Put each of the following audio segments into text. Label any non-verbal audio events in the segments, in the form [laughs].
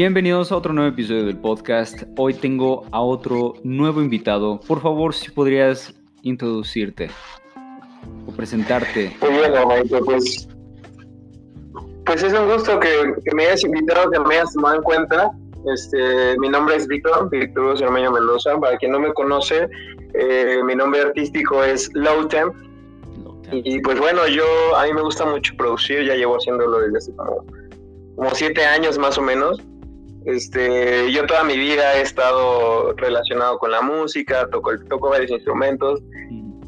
Bienvenidos a otro nuevo episodio del podcast. Hoy tengo a otro nuevo invitado. Por favor, si podrías introducirte o presentarte. Muy bien, pues, pues es un gusto que, me hayas invitado, que me hayas tomado en cuenta. Este, mi nombre es Víctor, Víctor Cermeño Mendoza. Para quien no me conoce, eh, mi nombre artístico es Low Temp. Y pues bueno, yo a mí me gusta mucho producir, ya llevo haciéndolo desde hace como, como siete años más o menos. Este, yo toda mi vida he estado relacionado con la música, toco, toco varios instrumentos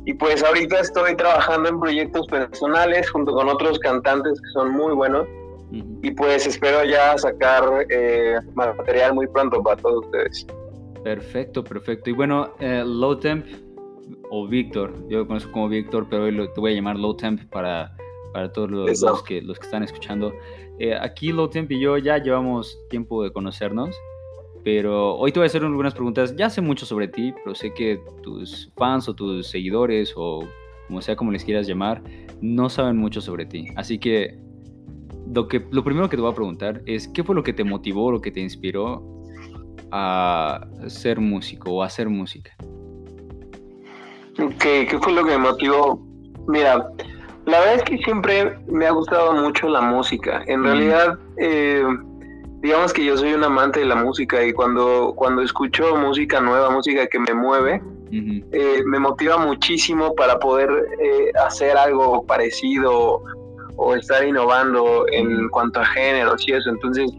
y pues ahorita estoy trabajando en proyectos personales junto con otros cantantes que son muy buenos y pues espero ya sacar eh, material muy pronto para todos ustedes. Perfecto, perfecto. Y bueno, eh, Low Temp o Víctor, yo lo conozco como Víctor, pero hoy te voy a llamar Low Temp para, para todos los, que, los que están escuchando. Eh, aquí Low Temp y yo ya llevamos tiempo de conocernos, pero hoy te voy a hacer algunas preguntas. Ya sé mucho sobre ti, pero sé que tus fans o tus seguidores o como sea como les quieras llamar, no saben mucho sobre ti. Así que lo, que, lo primero que te voy a preguntar es, ¿qué fue lo que te motivó, lo que te inspiró a ser músico o a hacer música? Ok, ¿qué fue lo que me motivó? Mira, la verdad es que siempre me ha gustado mucho la música. En realidad, eh, digamos que yo soy un amante de la música y cuando, cuando escucho música nueva, música que me mueve, eh, me motiva muchísimo para poder eh, hacer algo parecido o estar innovando en cuanto a géneros y eso. Entonces,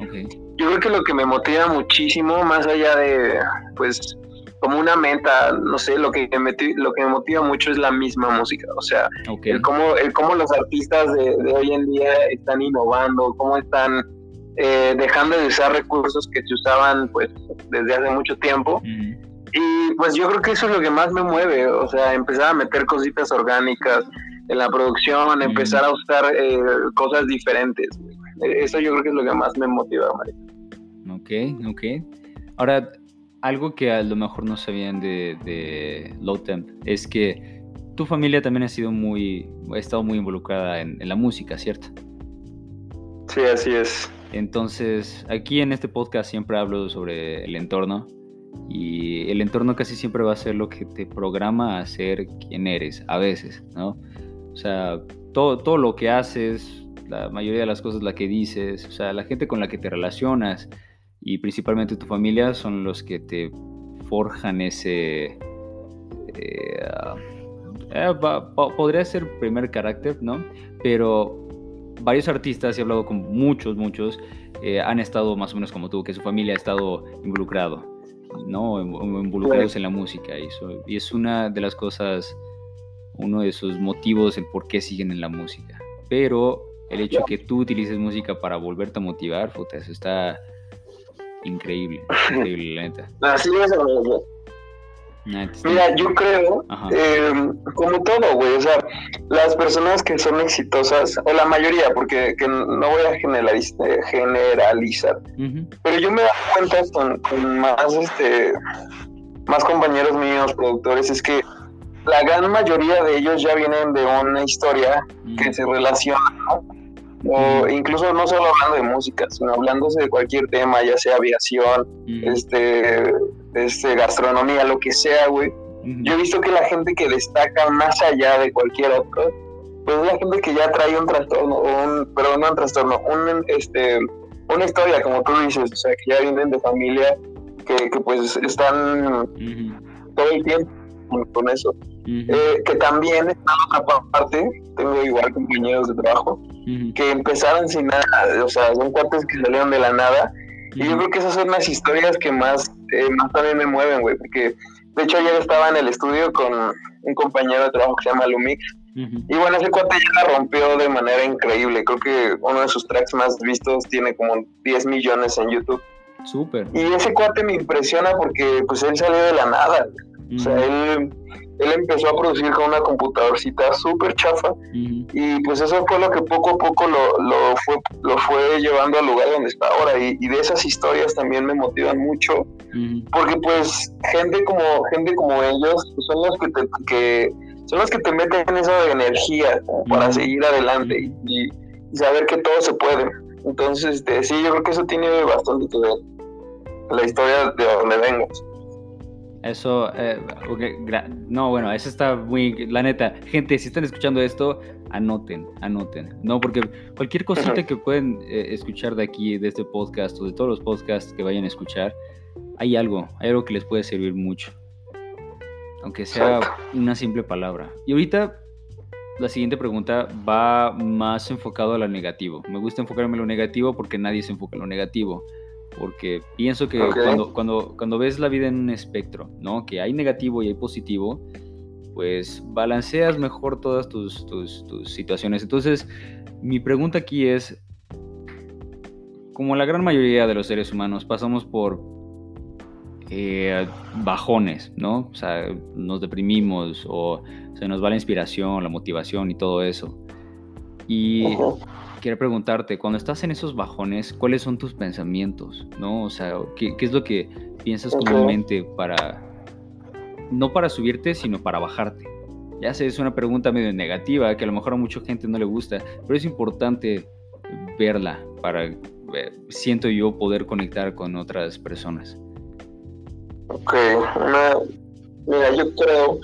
yo creo que lo que me motiva muchísimo, más allá de, pues, como una meta, no sé, lo que me, lo que me motiva mucho es la misma música, o sea, el, cómo, el cómo los artistas de, hoy en día están innovando, cómo están eh, dejando de usar recursos que se usaban pues desde hace mucho tiempo. Y pues yo creo que eso es lo que más me mueve, o sea, empezar a meter cositas orgánicas en la producción, empezar a usar eh, cosas diferentes. Eso yo creo que es lo que más me motiva, María. Ok, ok. Ahora, algo que a lo mejor no sabían de, de Low Temp es que tu familia también ha sido muy, ha estado muy involucrada en, la música, ¿cierto? Sí, así es. Entonces, aquí en este podcast siempre hablo sobre el entorno y el entorno casi siempre va a ser lo que te programa a ser quien eres, a veces, ¿no? O sea, todo, todo lo que haces, la mayoría de las cosas, la que dices, o sea, la gente con la que te relacionas, y principalmente tu familia son los que te forjan ese... Eh, eh, podría ser primer carácter, ¿no? Pero varios artistas, he hablado con muchos, muchos, eh, han estado más o menos como tú, que su familia ha estado involucrado, ¿no? Involucrados en la música. Y, eso, y es una de las cosas, uno de sus motivos el por qué siguen en la música. Pero el hecho de que tú utilices música para volverte a motivar, puta, eso está increíble, [laughs] increíble, la neta. Así es, Mira, yo creo, eh, como todo, güey, o sea, las personas que son exitosas, o la mayoría, porque no voy a generalizar, generalizar pero yo me he dado cuenta con, más, este, más compañeros míos, productores, es que la gran mayoría de ellos ya vienen de una historia que se relaciona, ¿no? O incluso no solo hablando de música, sino hablándose de cualquier tema, ya sea aviación, este, este, gastronomía, lo que sea, güey. Yo he visto que la gente que destaca más allá de cualquier otro, pues es la gente que ya trae un trastorno, un, perdón, no un trastorno, un, este, una historia, como tú dices, o sea, que ya vienen de familia, que, que pues están todo el tiempo con eso. Eh, que también está otra parte, tengo igual compañeros de trabajo, que empezaron sin nada, o sea, son cuates que salieron de la nada. Y yo creo que esas son las historias que más, eh, más también me mueven, güey, porque de hecho ayer estaba en el estudio con un compañero de trabajo que se llama Lumix. Y bueno, ese cuate ya la rompió de manera increíble. Creo que uno de sus tracks más vistos tiene como 10 millones en YouTube. Súper. Y ese cuate me impresiona porque pues él salió de la nada. O sea, él, él empezó a producir con una computadorcita súper chafa y pues eso fue lo que poco a poco lo, lo, fue, lo fue llevando al lugar donde está ahora y, de esas historias también me motivan mucho porque pues gente como gente como ellos pues, son los que te, que, son los que te meten esa energía para seguir adelante y, saber que todo se puede. Entonces, este, sí, yo creo que eso tiene bastante que ver la historia de donde vengo. Eso, eh, no, bueno, eso está muy, la neta, gente, si están escuchando esto, anoten, anoten, no, porque cualquier cosita que pueden eh, escuchar de aquí, de este podcast o de todos los podcasts que vayan a escuchar, hay algo, hay algo que les puede servir mucho, aunque sea una simple palabra. Y ahorita la siguiente pregunta va más enfocado a lo negativo. Me gusta enfocarme en lo negativo porque nadie se enfoca en lo negativo porque pienso que cuando, cuando, cuando ves la vida en un espectro, ¿no? Que hay negativo y hay positivo, pues balanceas mejor todas tus, tus, situaciones. Entonces, mi pregunta aquí es, como la gran mayoría de los seres humanos, pasamos por eh, bajones, ¿no? O sea, nos deprimimos o se nos va la inspiración, la motivación y todo eso. Y quiero preguntarte, cuando estás en esos bajones, ¿cuáles son tus pensamientos? ¿No? O sea, ¿qué, es lo que piensas comúnmente para, no para subirte, sino para bajarte? Ya sé, es una pregunta medio negativa, que a lo mejor a mucha gente no le gusta, pero es importante verla para, eh, siento yo, poder conectar con otras personas. Ok, mira, yo creo,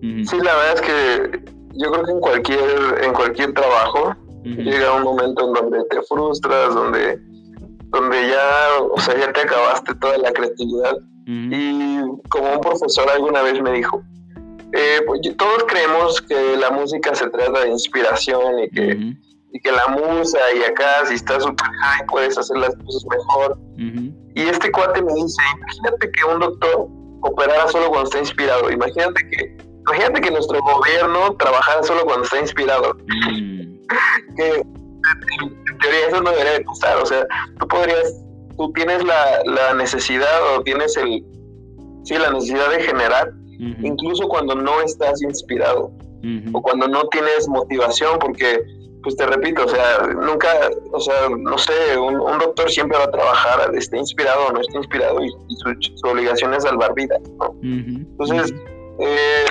sí, la verdad es que yo creo que en cualquier, en cualquier trabajo, Llega un momento en donde te frustras, donde, donde ya, o sea, ya te acabaste toda la creatividad. Y como un profesor alguna vez me dijo, eh, pues, todos creemos que la música se trata de inspiración y que, y que la musa y acá si estás super high puedes hacer las cosas mejor. Y este cuate me dice, imagínate que un doctor operara solo cuando está inspirado. Imagínate que, imagínate que nuestro gobierno trabajara solo cuando está inspirado. Mm que en teoría eso no debería de pasar. O sea, tú podrías, tú tienes la, la necesidad o tienes el, sí, la necesidad de generar, incluso cuando no estás inspirado o cuando no tienes motivación, porque, pues te repito, o sea, nunca, o sea, no sé, un, doctor siempre va a trabajar, esté inspirado o no esté inspirado, y, su, obligación es salvar vidas, Entonces, eh,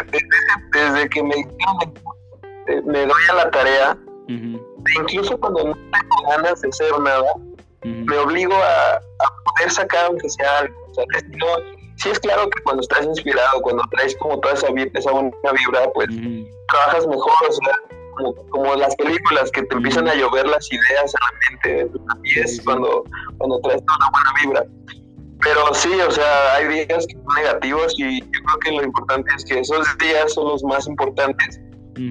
desde, que me, me doy a la tarea, Incluso cuando no tengo ganas de hacer nada, me obligo a, poder sacar aunque sea algo. O sea, sí es claro que cuando estás inspirado, cuando traes como toda esa, esa buena vibra, pues trabajas mejor, o sea, como, las películas que te empiezan a llover las ideas a la mente, y es cuando, cuando traes toda una buena vibra. Pero sí, o sea, hay días que son negativos y yo creo que lo importante es que esos días son los más importantes,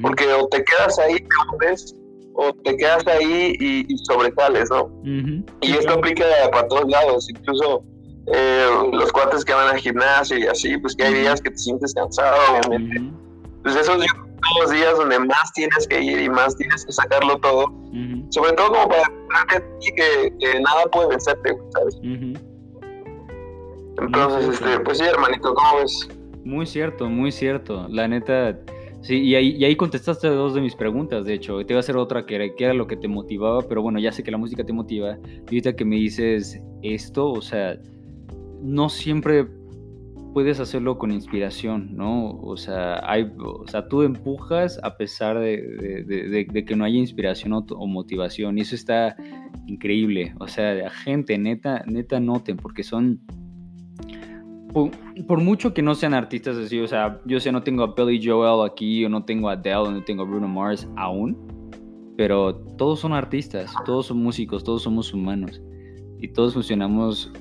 porque o te quedas ahí, te ves, o te quedas ahí y, sobresales, ¿no? y esto aplica para todos lados, incluso eh, los cuates que van al gimnasio y así, pues que hay días que te sientes cansado, obviamente. Pues esos son los días donde más tienes que ir y más tienes que sacarlo todo, sobre todo como para ti que, nada puede vencerte, ¿sabes? Entonces, este, pues sí, hermanito, ¿cómo ves? Muy cierto, muy cierto. La neta, Sí, y ahí, y ahí contestaste dos de mis preguntas, de hecho. Te iba a hacer otra que era, lo que te motivaba, pero bueno, ya sé que la música te motiva. Y ahorita que me dices esto, o sea, no siempre puedes hacerlo con inspiración, ¿no? O sea, hay, o sea tú empujas a pesar de, que no haya inspiración o, motivación. Y eso está increíble. O sea, gente, neta, neta, noten, porque son por, mucho que no sean artistas así, o sea, yo sé, no tengo a Billy Joel aquí, o no tengo a Adele, no tengo a Bruno Mars aún, pero todos son artistas, todos son músicos, todos somos humanos y todos funcionamos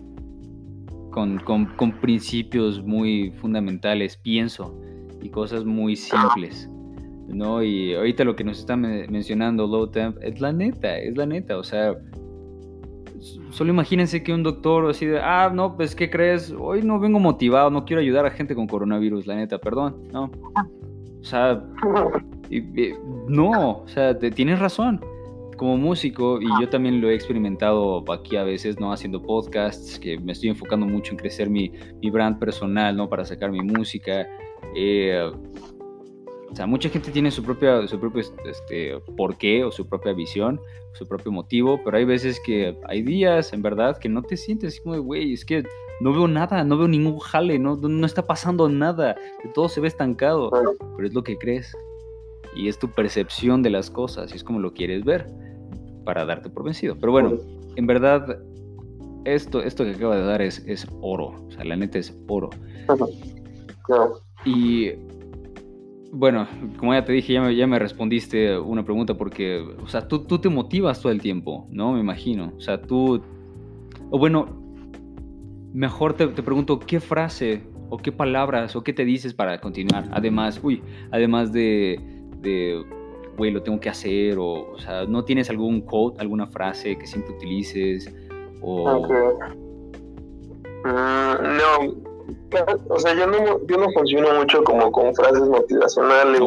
con, con, principios muy fundamentales, pienso, y cosas muy simples. ¿no? Y ahorita lo que nos está mencionando Low Temp es la neta, es la neta, o sea, solo imagínense que un doctor así de, ah, no, pues, ¿qué crees? Hoy no vengo motivado, no quiero ayudar a gente con coronavirus, la neta, perdón, ¿no? O sea, no, o sea, tienes razón. Como músico, y yo también lo he experimentado aquí a veces, ¿no? Haciendo podcasts, que me estoy enfocando mucho en crecer mi, mi brand personal, ¿no? Para sacar mi música. Eh, o sea, mucha gente tiene su propia, su propio este, porqué o su propia visión, su propio motivo, pero hay veces que hay días, en verdad, que no te sientes como, güey, es que no veo nada, no veo ningún jale, no, no está pasando nada, todo se ve estancado, pero es lo que crees y es tu percepción de las cosas y es como lo quieres ver. para darte por vencido. Pero bueno, en verdad, esto, esto que acaba de dar es, es oro. O sea, la neta es oro. Y bueno, como ya te dije, ya me, ya me respondiste una pregunta porque, o sea, tú, tú te motivas todo el tiempo, ¿no? Me imagino. O sea, tú... O bueno, mejor te, te pregunto, ¿qué frase o qué palabras o qué te dices para continuar? Además, uy, además de, de güey, lo tengo que hacer, o, o sea, ¿no tienes algún quote, alguna frase que siempre utilices? O... Mm, no, o sea, yo no, yo no funciono mucho como con frases motivacionales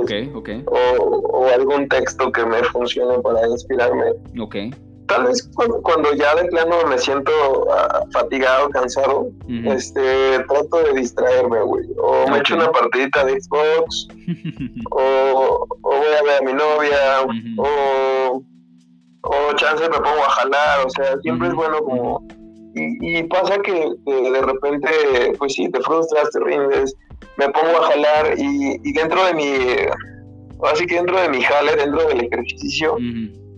O, algún texto que me funcione para inspirarme. Okay. Tal vez cuando, ya de plano me siento ah, fatigado, cansado, este, trato de distraerme, güey. O me echo una partidita de Xbox, [laughs] o, voy a ver a mi novia, o, o chance me pongo a jalar, o sea, siempre es bueno como y, pasa que, de repente, pues sí, te frustras, te rindes, me pongo a jalar y, dentro de mi, así que dentro de mi jale, dentro del ejercicio,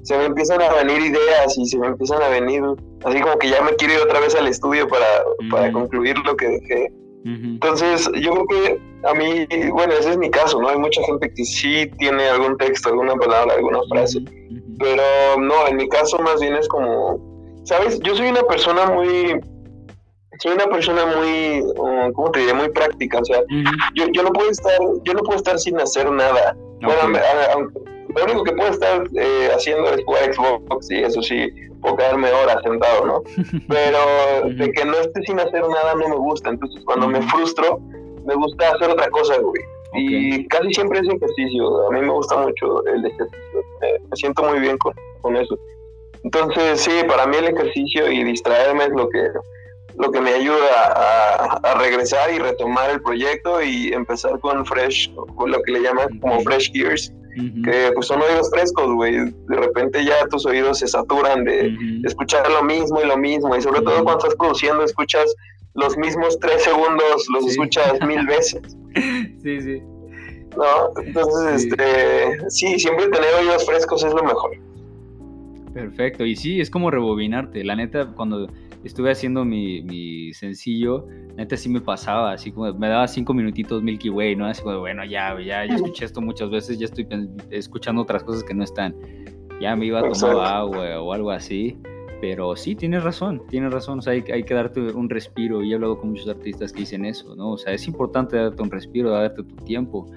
se me empiezan a venir ideas y se me empiezan a venir, así como que ya me quiero ir otra vez al estudio para, para concluir lo que dejé. Entonces, yo creo que a mí, bueno, ese es mi caso, ¿no? Hay mucha gente que sí tiene algún texto, alguna palabra, alguna frase, pero no, en mi caso más bien es como ¿sabes? Yo soy una persona muy, soy una persona muy, um, ¿cómo te diré? Muy práctica, o sea, yo, yo, no puedo estar, yo no puedo estar sin hacer nada. Bueno, lo único que puedo estar eh, haciendo es jugar Xbox y eso sí, puedo quedarme horas sentado, ¿no? [laughs] Pero de que no esté sin hacer nada no me gusta, entonces cuando me frustro, me gusta hacer otra cosa, güey. Y casi siempre es ejercicio, a mí me gusta mucho el ejercicio, me, siento muy bien con, con eso. Entonces, sí, para mí el ejercicio y distraerme es lo que, lo que me ayuda a, regresar y retomar el proyecto y empezar con fresh, con lo que le llaman como fresh gears, que pues son oídos frescos, güey. De repente ya tus oídos se saturan de, escuchar lo mismo y lo mismo, y sobre todo cuando estás produciendo escuchas los mismos tres segundos, los escuchas [laughs] mil veces. Sí, sí. ¿No? Entonces, este, sí, siempre tener oídos frescos es lo mejor. Perfecto, y sí, es como rebobinarte. La neta, cuando estuve haciendo mi, sencillo, neta sí me pasaba, así como me daba cinco minutitos Milky Way, ¿no? Así como, bueno, ya, ya, ya escuché esto muchas veces, ya estoy escuchando otras cosas que no están. Ya me iba a tomar agua o algo así. Pero sí, tienes razón, tienes razón, o sea, hay, hay, que darte un respiro y he hablado con muchos artistas que dicen eso, ¿no? O sea, es importante darte un respiro, darte tu tiempo.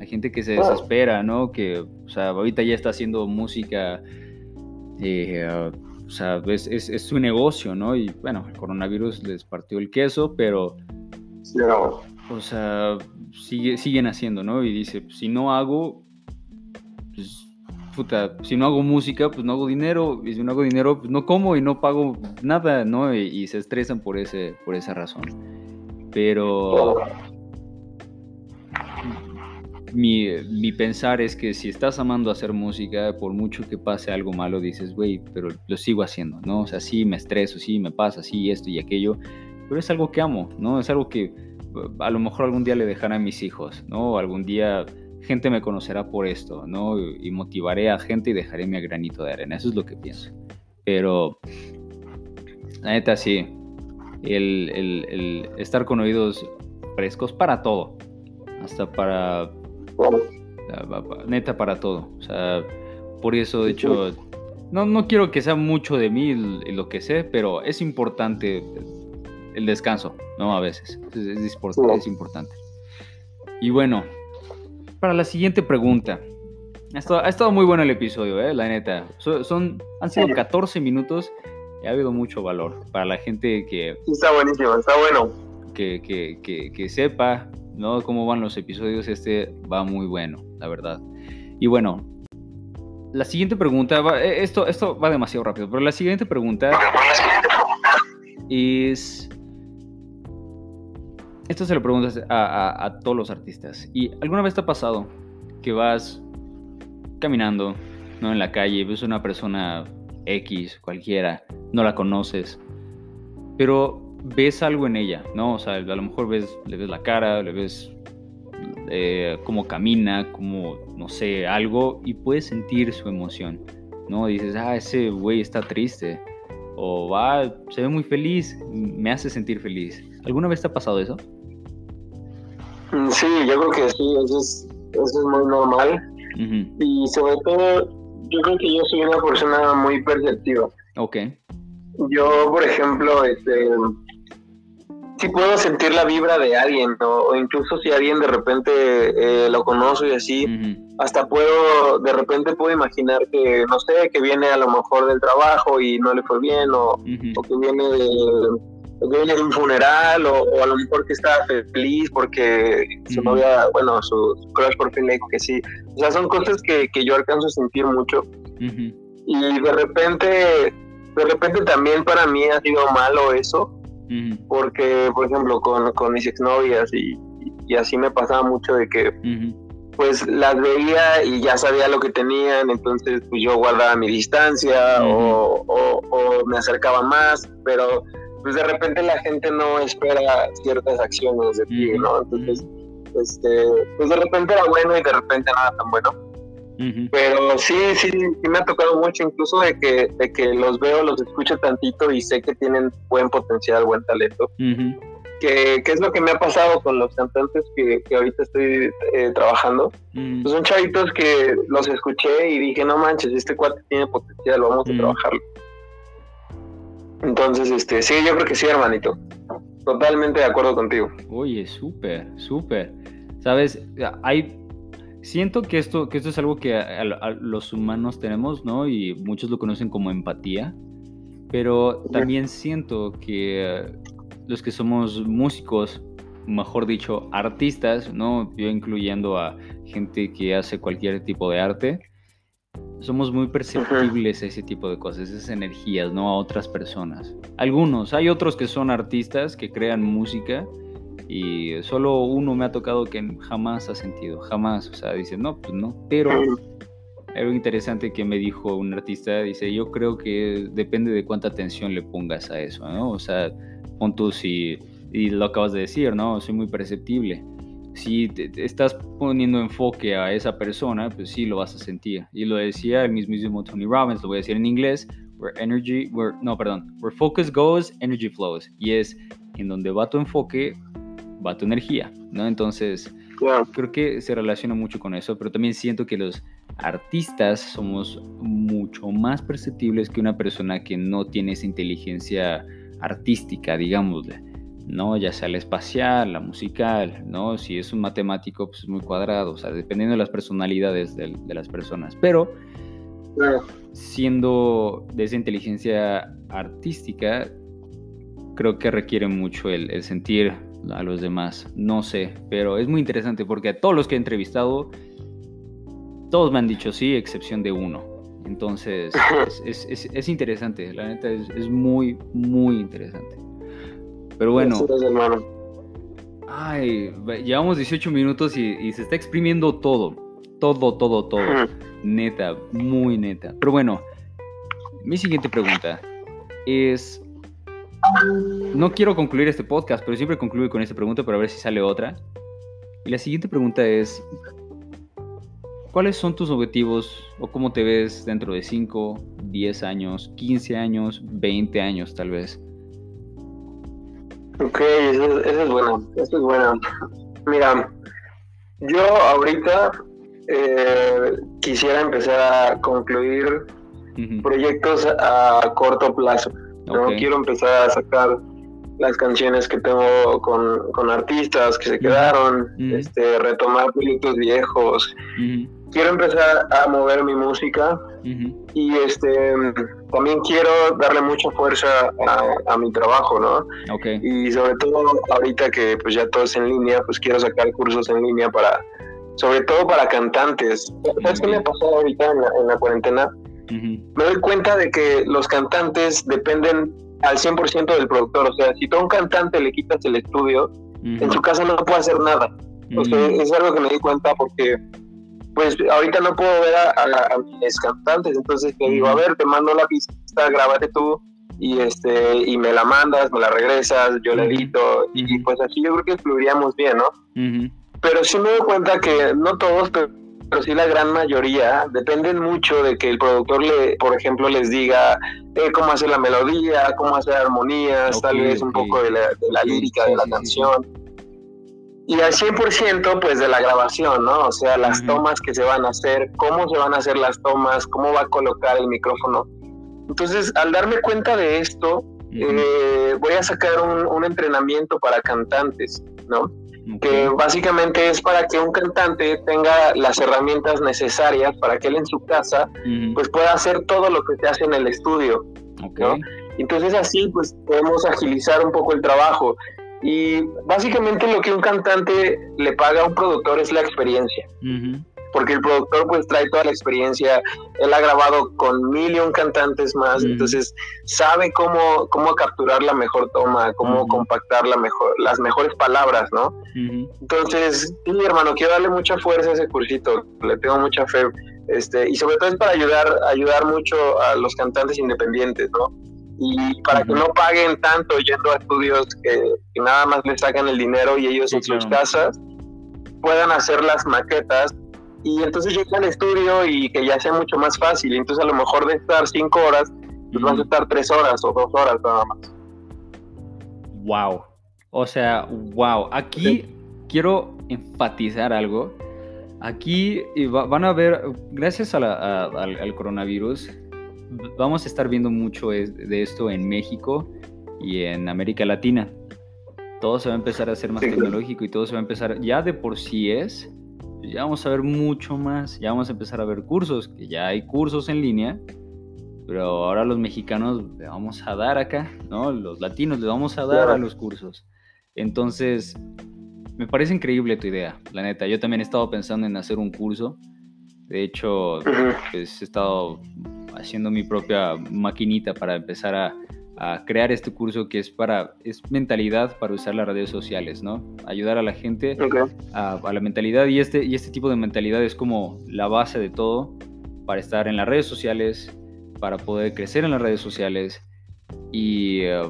Hay gente que se desespera, ¿no? Que, o sea, ahorita ya está haciendo música eh, o sea, es, es, su negocio, ¿no? Y bueno, el coronavirus les partió el queso, pero... O sea, sigue, siguen haciendo, ¿no? Y dice, pues, si no hago, pues, puta, si no hago música, pues no hago dinero, y si no hago dinero, pues no como y no pago nada, ¿no? Y, se estresan por, ese, por esa razón. Pero mi, pensar es que si estás amando hacer música, por mucho que pase algo malo, dices, güey, pero lo sigo haciendo, ¿no? O sea, sí me estreso, sí me pasa, sí esto y aquello, pero es algo que amo, ¿no? Es algo que a lo mejor algún día le dejaré a mis hijos, ¿no? Algún día gente me conocerá por esto, ¿no? Y motivaré a gente y dejaré mi granito de arena, eso es lo que pienso. Pero, la neta, sí, el, el estar con oídos frescos para todo, hasta para Neta para todo. O sea, por eso, de hecho, no, no quiero que sea mucho de mí lo que sé, pero es importante el descanso, ¿no? A veces. Es, importante. Y bueno, para la siguiente pregunta. Ha estado, ha estado muy bueno el episodio, ¿eh? La neta. Son, han sido 14 minutos y ha habido mucho valor para la gente que... Está buenísimo, está bueno. Que, que, que, que sepa ¿no? Cómo van los episodios, este va muy bueno, la verdad. Y bueno, la siguiente pregunta, eh, esto, esto va demasiado rápido, pero la siguiente pregunta es... Esto se lo preguntas a, todos los artistas. ¿Y alguna vez te ha pasado que vas caminando, ¿no? En la calle, ves una persona X, cualquiera, no la conoces, pero ves algo en ella, ¿no? O sea, a lo mejor ves, le ves la cara, le ves eh, cómo camina, como, no sé, algo, y puedes sentir su emoción. ¿no? Dices, ah, ese güey está triste. O va, se ve muy feliz, me hace sentir feliz. ¿Alguna vez te ha pasado eso? Mm, sí, yo creo que sí, eso es, eso es muy normal. Y sobre todo, yo creo que yo soy una persona muy perceptiva. Ok. Yo, por ejemplo, este, si puedo sentir la vibra de alguien, o incluso si alguien de repente eh, lo conozco y así, hasta puedo, de repente puedo imaginar que, no sé, que viene a lo mejor del trabajo y no le fue bien, o, que viene de, viene de un funeral, o, a lo mejor que está feliz porque su novia, bueno, su, crush por fin le dijo que sí. O sea, son cosas que, que yo alcanzo a sentir mucho. Y de repente, de repente también para mí ha sido malo eso, porque, por ejemplo, con, con mis exnovias y, y, así me pasaba mucho de que, pues, las veía y ya sabía lo que tenían, entonces, pues, yo guardaba mi distancia o, o, me acercaba más, pero, pues, de repente la gente no espera ciertas acciones de ti, ¿no? Entonces, este, pues, de repente era bueno y de repente nada tan bueno. Pero sí, sí, sí me ha tocado mucho, incluso de que, de que los veo, los escucho tantito y sé que tienen buen potencial, buen talento. que, es lo que me ha pasado con los cantantes que, ahorita estoy eh, trabajando. Pues son chavitos que los escuché y dije, no manches, este cuate tiene potencial, vamos a trabajarlo. Entonces, este, sí, yo creo que sí, hermanito. Totalmente de acuerdo contigo. Oye, súper, súper. Sabes, hay Siento que esto, que esto es algo que los humanos tenemos, ¿no? Y muchos lo conocen como empatía, pero también siento que eh, los que somos músicos, mejor dicho, artistas, ¿no? Yo incluyendo a gente que hace cualquier tipo de arte, somos muy perceptibles a ese tipo de cosas, esas energías, ¿no? A otras personas. Algunos, hay otros que son artistas, que crean música, y solo uno me ha tocado que jamás ha sentido, jamás, o sea, dice, no, pues no, pero algo interesante que me dijo un artista, dice, yo creo que depende de cuánta atención le pongas a eso, ¿no? O sea, pon tú si, y lo acabas de decir, ¿no? Soy muy perceptible. Si te, estás poniendo enfoque a esa persona, pues sí lo vas a sentir. Y lo decía el mismísimo Tony Robbins, lo voy a decir en inglés, where energy, where, no, perdón, where focus goes, energy flows. Y es en donde va tu enfoque, va tu energía, ¿no? Entonces, creo que se relaciona mucho con eso, pero también siento que los artistas somos mucho más perceptibles que una persona que no tiene esa inteligencia artística, digámosle, ¿no? Ya sea la espacial, la musical, ¿no? Si es un matemático, pues es muy cuadrado, o sea, dependiendo de las personalidades de, las personas, pero siendo de esa inteligencia artística, creo que requiere mucho el, el sentir a los demás. No sé, pero es muy interesante porque a todos los que he entrevistado, todos me han dicho sí, excepción de uno. Entonces, [laughs] es, interesante, la neta es, muy, muy interesante. Pero bueno. Ay, llevamos 18 minutos y, se está exprimiendo todo. Todo, todo, todo. Neta, muy neta. Pero bueno, mi siguiente pregunta es no quiero concluir este podcast, pero siempre concluyo con esta pregunta para ver si sale otra. Y la siguiente pregunta es, ¿cuáles son tus objetivos o cómo te ves dentro de 5, 10 años, 15 años, 20 años tal vez? Ok, eso, es bueno, eso es bueno. Mira, yo ahorita eh, quisiera empezar a concluir proyectos a corto plazo. ¿No? Quiero empezar a sacar las canciones que tengo con, artistas que se quedaron, este, retomar proyectos viejos. Quiero empezar a mover mi música y este también quiero darle mucha fuerza a, mi trabajo, ¿no? Y sobre todo ahorita que pues ya todo es en línea, pues quiero sacar cursos en línea para, sobre todo para cantantes. ¿Sabes qué me pasó ahorita en la cuarentena? Me doy cuenta de que los cantantes dependen al 100% del productor. O sea, si tú a un cantante le quitas el estudio, en su casa no puede hacer nada. O sea, es algo que me di cuenta porque, pues, ahorita no puedo ver a, mis cantantes. Entonces te digo, a ver, te mando la pista, grábate tú y este y me la mandas, me la regresas, yo la edito y pues así yo creo que fluiríamos bien, ¿no? Pero sí me doy cuenta que no todos, pero pero sí la gran mayoría dependen mucho de que el productor, le, por ejemplo, les diga eh, cómo hacer la melodía, cómo hacer armonías, tal vez un poco de la, lírica de la canción. Y al 100% pues de la grabación, ¿no? O sea, las tomas que se van a hacer, cómo se van a hacer las tomas, cómo va a colocar el micrófono. Entonces, al darme cuenta de esto, eh, voy a sacar un, un entrenamiento para cantantes, ¿no? Que básicamente es para que un cantante tenga las herramientas necesarias para que él en su casa pues pueda hacer todo lo que se hace en el estudio. Entonces así pues podemos agilizar un poco el trabajo. Y básicamente lo que un cantante le paga a un productor es la experiencia porque el productor pues trae toda la experiencia, él ha grabado con mil cantantes más, entonces sabe cómo, cómo capturar la mejor toma, cómo compactar la mejor, las mejores palabras, ¿no? Entonces, sí, hermano, quiero darle mucha fuerza a ese cursito, le tengo mucha fe, este, y sobre todo es para ayudar, ayudar mucho a los cantantes independientes, ¿no? y para que no paguen tanto yendo a estudios que, nada más les sacan el dinero y ellos en sus casas puedan hacer las maquetas y entonces llega al estudio y que ya sea mucho más fácil. Entonces a lo mejor de estar cinco horas, pues vas a estar tres horas o dos horas nada más. Wow. O sea, wow. Aquí quiero enfatizar algo. Aquí van a ver, gracias al, coronavirus, vamos a estar viendo mucho de esto en México y en América Latina. Todo se va a empezar a ser más tecnológico y todo se va a empezar, ya de por sí es, ya vamos a ver mucho más, ya vamos a empezar a ver cursos, que ya hay cursos en línea, pero ahora los mexicanos le vamos a dar acá, ¿no? Los latinos le vamos a dar a los cursos. Entonces, me parece increíble tu idea, la neta. Yo también he estado pensando en hacer un curso. De hecho, pues, he estado haciendo mi propia maquinita para empezar a, a crear este curso que es para es mentalidad para usar las redes sociales, ¿no? Ayudar a la gente a, la mentalidad y este y este tipo de mentalidad es como la base de todo para estar en las redes sociales, para poder crecer en las redes sociales y eh,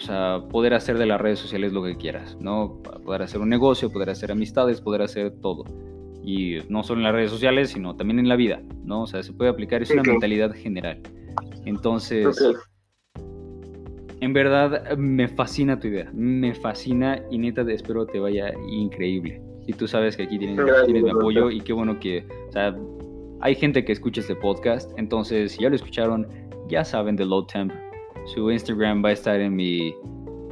o sea, poder hacer de las redes sociales lo que quieras, ¿no? Poder hacer un negocio, poder hacer amistades, poder hacer todo. Y no solo en las redes sociales, sino también en la vida, ¿no? O sea, se puede aplicar, es una mentalidad general. Entonces, en verdad, me fascina tu idea. Me fascina y neta espero te vaya increíble. Y tú sabes que aquí tienes, mi apoyo y qué bueno que, o sea, hay gente que escucha este podcast. Entonces, si ya lo escucharon, ya saben de Low Temp. Su Instagram va a estar en mi,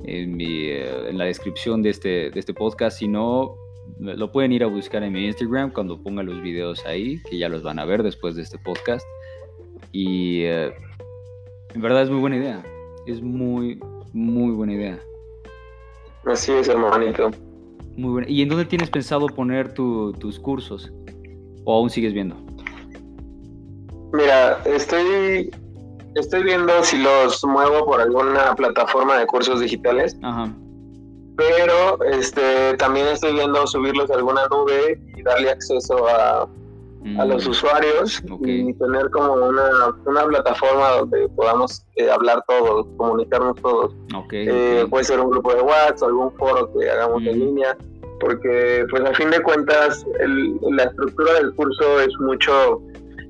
en, mi, eh, en la descripción de este, de este podcast. Si no, lo pueden ir a buscar en mi Instagram cuando ponga los videos ahí, que ya los van a ver después de este podcast. Y eh, en verdad es muy buena idea es muy, muy buena idea. Así es, hermanito. Muy buena. ¿Y en dónde tienes pensado poner tus cursos? ¿O aún sigues viendo? Mira, estoy, estoy viendo si los muevo por alguna plataforma de cursos digitales. Ajá. Pero este, también estoy viendo subirlos a alguna nube y darle acceso a, a los mm. usuarios y tener como una, una plataforma donde podamos eh, hablar todos, comunicarnos todos. Eh, puede ser un grupo de WhatsApp, algún foro que hagamos en mm. línea, porque pues a fin de cuentas la estructura del curso es mucho,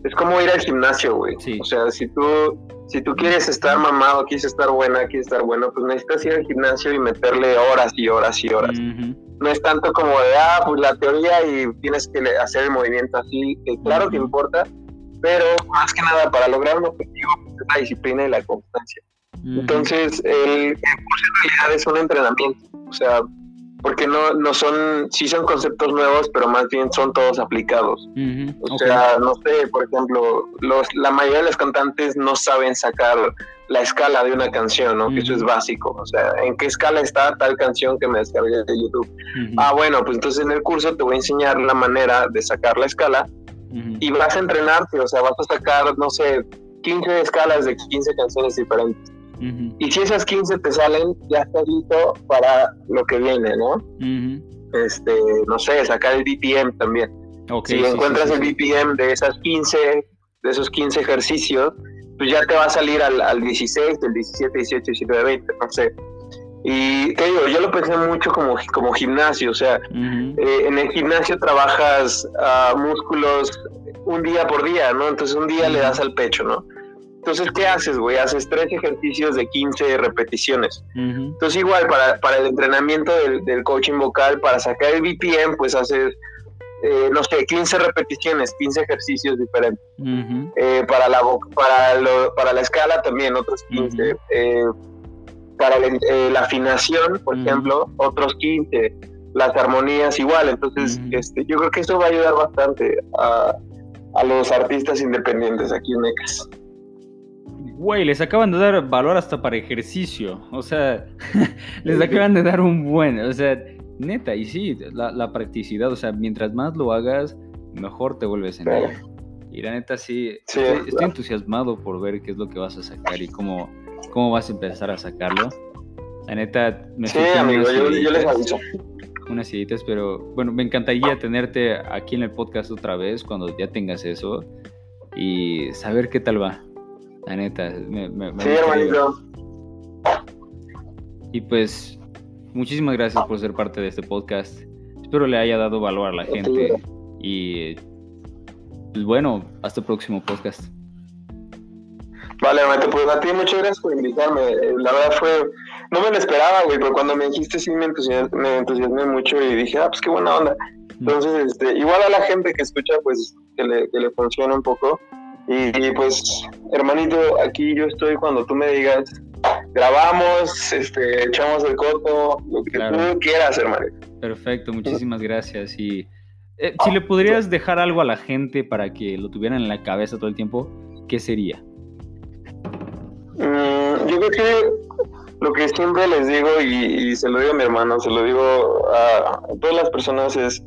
es como ir al gimnasio, güey. O sea, si tú si tú quieres estar mamado, quieres estar buena, quieres estar bueno, pues necesitas ir al gimnasio y meterle horas y horas y horas. No es tanto como de, ah, pues la teoría y tienes que hacer el movimiento así, que claro que importa, pero más que nada para lograr un objetivo pues, es la disciplina y la constancia. Entonces, el, el curso en realidad es un entrenamiento, o sea, porque no, no son, sí son conceptos nuevos, pero más bien son todos aplicados. O sea, no sé, por ejemplo, los, la mayoría de los cantantes no saben sacar la escala de una canción, ¿no? Que eso es básico. O sea, ¿en qué escala está tal canción que me descargué de YouTube? Ah, bueno, pues entonces en el curso te voy a enseñar la manera de sacar la escala y vas a entrenarte, o sea, vas a sacar, no sé, 15 escalas de 15 canciones diferentes. Y si esas 15 te salen, ya estás listo para lo que viene, ¿no? Este, no sé, sacar el BPM también. si encuentras el BPM de esas 15, de esos 15 ejercicios, pues ya te va a salir al, al 16, del 17, 18, 19, 20, no sé. Y te digo, yo lo pensé mucho como, como gimnasio, o sea, eh, en el gimnasio trabajas uh, músculos un día por día, ¿no? Entonces un día le das al pecho, ¿no? Entonces, ¿qué haces, güey? Haces tres ejercicios de 15 repeticiones. Entonces, igual, para, para el entrenamiento del, del, coaching vocal, para sacar el BPM, pues haces, eh, no sé, 15 repeticiones, 15 ejercicios diferentes. eh, para, la, para, lo, para la escala también, otros 15. eh, para eh, la afinación, por ejemplo, otros 15. Las armonías igual. Entonces, este, yo creo que eso va a ayudar bastante a, a los artistas independientes aquí en Mecas. Güey, les acaban de dar valor hasta para ejercicio. O sea, [laughs] les acaban de dar un buen. O sea, neta, y sí, la, practicidad. O sea, mientras más lo hagas, mejor te vuelves en ello. Y la neta, sí, estoy, entusiasmado por ver qué es lo que vas a sacar y cómo, cómo vas a empezar a sacarlo. La neta, me Sí, amigo, yo, yo, les aviso. Unas ideas, pero bueno, me encantaría tenerte aquí en el podcast otra vez cuando ya tengas eso y saber qué tal va. La neta, me, me, Sí, hermanito. Y pues, muchísimas gracias por ser parte de este podcast. Espero le haya dado valor a la gente. Y pues bueno, hasta el próximo podcast. Vale, hermanito, pues a ti muchas gracias por invitarme. La verdad fue, no me lo esperaba, güey, pero cuando me dijiste sí me entusiasmé, me entusiasmé mucho y dije, ah, pues qué buena onda. Entonces, este, igual a la gente que escucha, pues que le, que le funcione un poco. Y, pues, hermanito, aquí yo estoy cuando tú me digas, grabamos, este, echamos el corto, lo que tú quieras, hermanito. Perfecto, muchísimas gracias. Y eh, si le podrías dejar algo a la gente para que lo tuvieran en la cabeza todo el tiempo, ¿qué sería? Mm, yo creo que lo que siempre les digo y, se lo digo a mi hermano, se lo digo a, todas las personas es,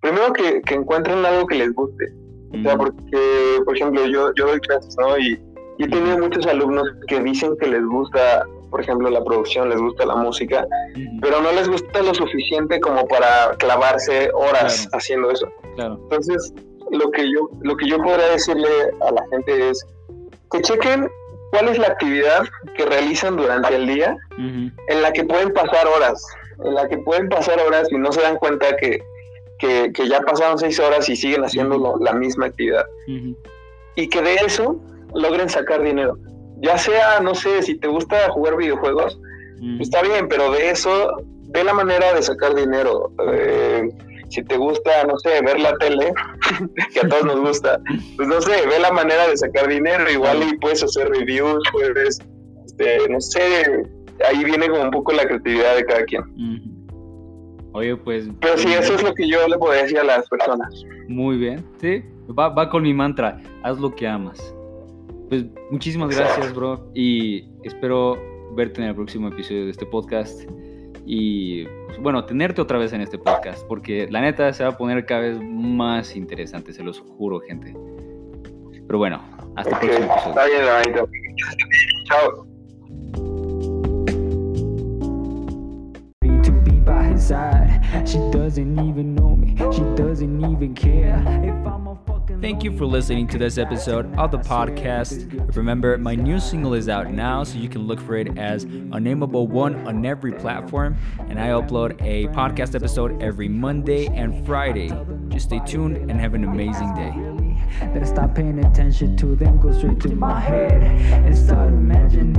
primero que, que encuentren algo que les guste o sea, porque, por ejemplo, yo, yo doy clases, ¿no? Y, y he tenido muchos alumnos que dicen que les gusta, por ejemplo, la producción, les gusta la música, pero no les gusta lo suficiente como para clavarse horas haciendo eso. Entonces, lo que yo lo que yo podría decirle a la gente es que chequen cuál es la actividad que realizan durante el día en la que pueden pasar horas, en la que pueden pasar horas y no se dan cuenta que que, ya pasaron seis horas y siguen haciendo la misma actividad. Y que de eso logren sacar dinero. Ya sea, no sé, si te gusta jugar videojuegos, está bien, pero de eso, ve la manera de sacar dinero. Eh, si te gusta, no sé, ver la tele, [laughs] que a todos nos gusta, pues no sé, ve la manera de sacar dinero. Igual y puedes hacer reviews, puedes, este, no sé, ahí viene como un poco la creatividad de cada quien. Oye, pues. Pero sí, eso es lo que yo le podría decir a las personas. Muy bien, sí. Va, va con mi mantra: haz lo que amas. Pues muchísimas gracias, bro. Y espero verte en el próximo episodio de este podcast. Y pues, bueno, tenerte otra vez en este podcast. Porque la neta se va a poner cada vez más interesante, se los juro, gente. Pero bueno, hasta el próximo episodio. Está bien, Chao. She doesn't even know me, she doesn't even care if I'm a Thank you for listening to this episode of the podcast. Remember, my new single is out now, so you can look for it as Unnameable One on every platform. And I upload a podcast episode every Monday and Friday. Just stay tuned and have an amazing day. That I stop paying attention to them, go straight to my head and start imagining.